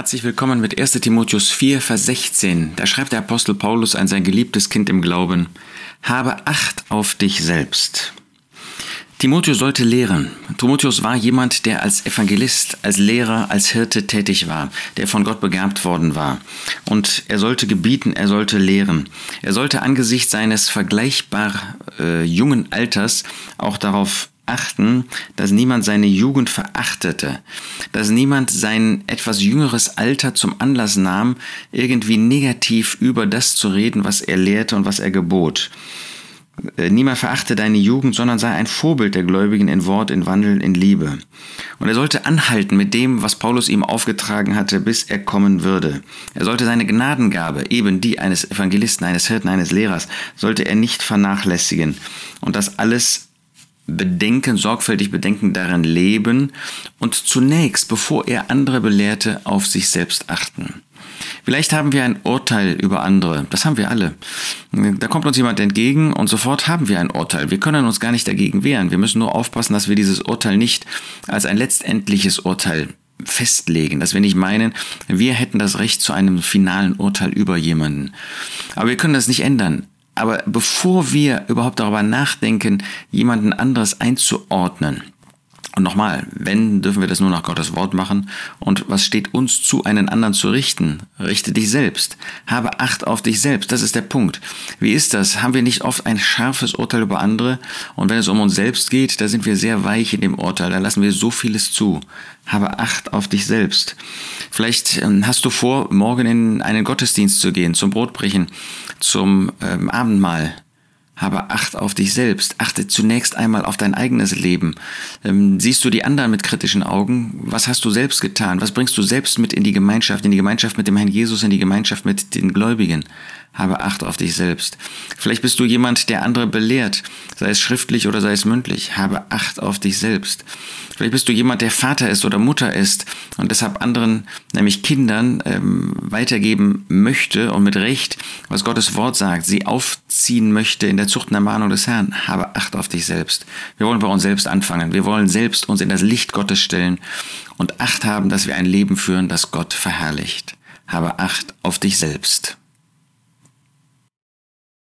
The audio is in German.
Herzlich willkommen mit 1 Timotheus 4, Vers 16. Da schreibt der Apostel Paulus an sein geliebtes Kind im Glauben, habe Acht auf dich selbst. Timotheus sollte lehren. Timotheus war jemand, der als Evangelist, als Lehrer, als Hirte tätig war, der von Gott begabt worden war. Und er sollte gebieten, er sollte lehren. Er sollte angesichts seines vergleichbar äh, jungen Alters auch darauf achten, dass niemand seine Jugend verachtete, dass niemand sein etwas jüngeres Alter zum Anlass nahm, irgendwie negativ über das zu reden, was er lehrte und was er gebot. Äh, niemand verachte deine Jugend, sondern sei ein Vorbild der Gläubigen in Wort, in Wandel, in Liebe. Und er sollte anhalten mit dem, was Paulus ihm aufgetragen hatte, bis er kommen würde. Er sollte seine Gnadengabe, eben die eines Evangelisten, eines Hirten, eines Lehrers, sollte er nicht vernachlässigen. Und das alles bedenken, sorgfältig bedenken, darin leben und zunächst, bevor er andere belehrte, auf sich selbst achten. Vielleicht haben wir ein Urteil über andere. Das haben wir alle. Da kommt uns jemand entgegen und sofort haben wir ein Urteil. Wir können uns gar nicht dagegen wehren. Wir müssen nur aufpassen, dass wir dieses Urteil nicht als ein letztendliches Urteil festlegen, dass wir nicht meinen, wir hätten das Recht zu einem finalen Urteil über jemanden. Aber wir können das nicht ändern. Aber bevor wir überhaupt darüber nachdenken, jemanden anderes einzuordnen, und nochmal, wenn, dürfen wir das nur nach Gottes Wort machen. Und was steht uns zu, einen anderen zu richten? Richte dich selbst. Habe Acht auf dich selbst. Das ist der Punkt. Wie ist das? Haben wir nicht oft ein scharfes Urteil über andere? Und wenn es um uns selbst geht, da sind wir sehr weich in dem Urteil. Da lassen wir so vieles zu. Habe Acht auf dich selbst. Vielleicht ähm, hast du vor, morgen in einen Gottesdienst zu gehen, zum Brotbrechen, zum ähm, Abendmahl. Habe Acht auf dich selbst. Achte zunächst einmal auf dein eigenes Leben. Ähm, siehst du die anderen mit kritischen Augen? Was hast du selbst getan? Was bringst du selbst mit in die Gemeinschaft, in die Gemeinschaft mit dem Herrn Jesus, in die Gemeinschaft mit den Gläubigen? Habe Acht auf dich selbst. Vielleicht bist du jemand, der andere belehrt, sei es schriftlich oder sei es mündlich. Habe Acht auf dich selbst. Vielleicht bist du jemand, der Vater ist oder Mutter ist und deshalb anderen, nämlich Kindern, ähm, weitergeben möchte und mit Recht, was Gottes Wort sagt, sie aufziehen möchte in der Zucht und Ermahnung des Herrn. Habe Acht auf dich selbst. Wir wollen bei uns selbst anfangen. Wir wollen selbst uns in das Licht Gottes stellen und Acht haben, dass wir ein Leben führen, das Gott verherrlicht. Habe Acht auf dich selbst.